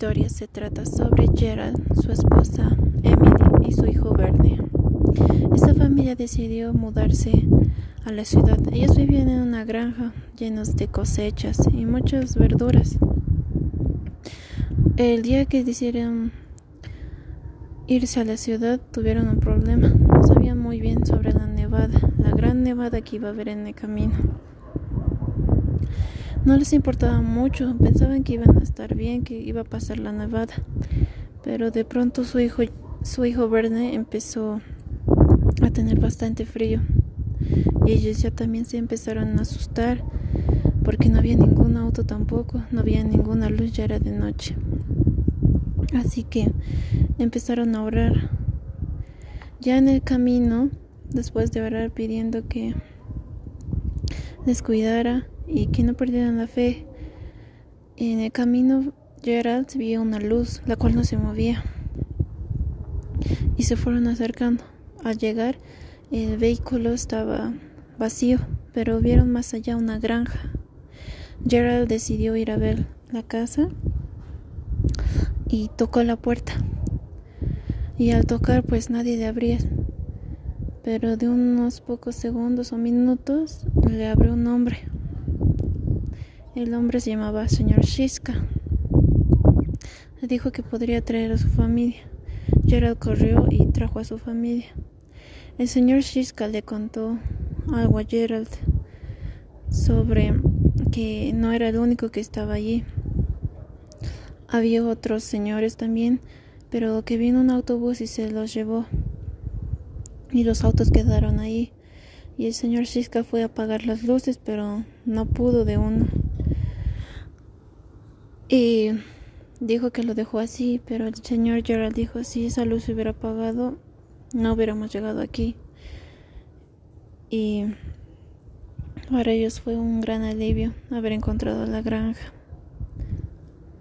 se trata sobre Gerald, su esposa Emily y su hijo Verne. Esta familia decidió mudarse a la ciudad. Ellos vivían en una granja llenos de cosechas y muchas verduras. El día que decidieron irse a la ciudad tuvieron un problema. No sabían muy bien sobre la nevada, la gran nevada que iba a haber en el camino. No les importaba mucho, pensaban que iban a estar bien, que iba a pasar la nevada. Pero de pronto su hijo, su hijo Verne empezó a tener bastante frío. Y ellos ya también se empezaron a asustar porque no había ningún auto tampoco, no había ninguna luz, ya era de noche. Así que empezaron a orar. Ya en el camino, después de orar pidiendo que les cuidara, y que no perdieran la fe. En el camino Gerald vio una luz, la cual no se movía, y se fueron acercando. Al llegar, el vehículo estaba vacío, pero vieron más allá una granja. Gerald decidió ir a ver la casa y tocó la puerta. Y al tocar, pues nadie le abría. Pero de unos pocos segundos o minutos le abrió un hombre. El hombre se llamaba señor Shiska. Le dijo que podría traer a su familia. Gerald corrió y trajo a su familia. El señor Shiska le contó algo a Gerald sobre que no era el único que estaba allí. Había otros señores también, pero que vino un autobús y se los llevó. Y los autos quedaron ahí. Y el señor Shiska fue a apagar las luces, pero no pudo de uno. Y dijo que lo dejó así, pero el señor Gerald dijo, si esa luz se hubiera apagado, no hubiéramos llegado aquí. Y para ellos fue un gran alivio haber encontrado la granja.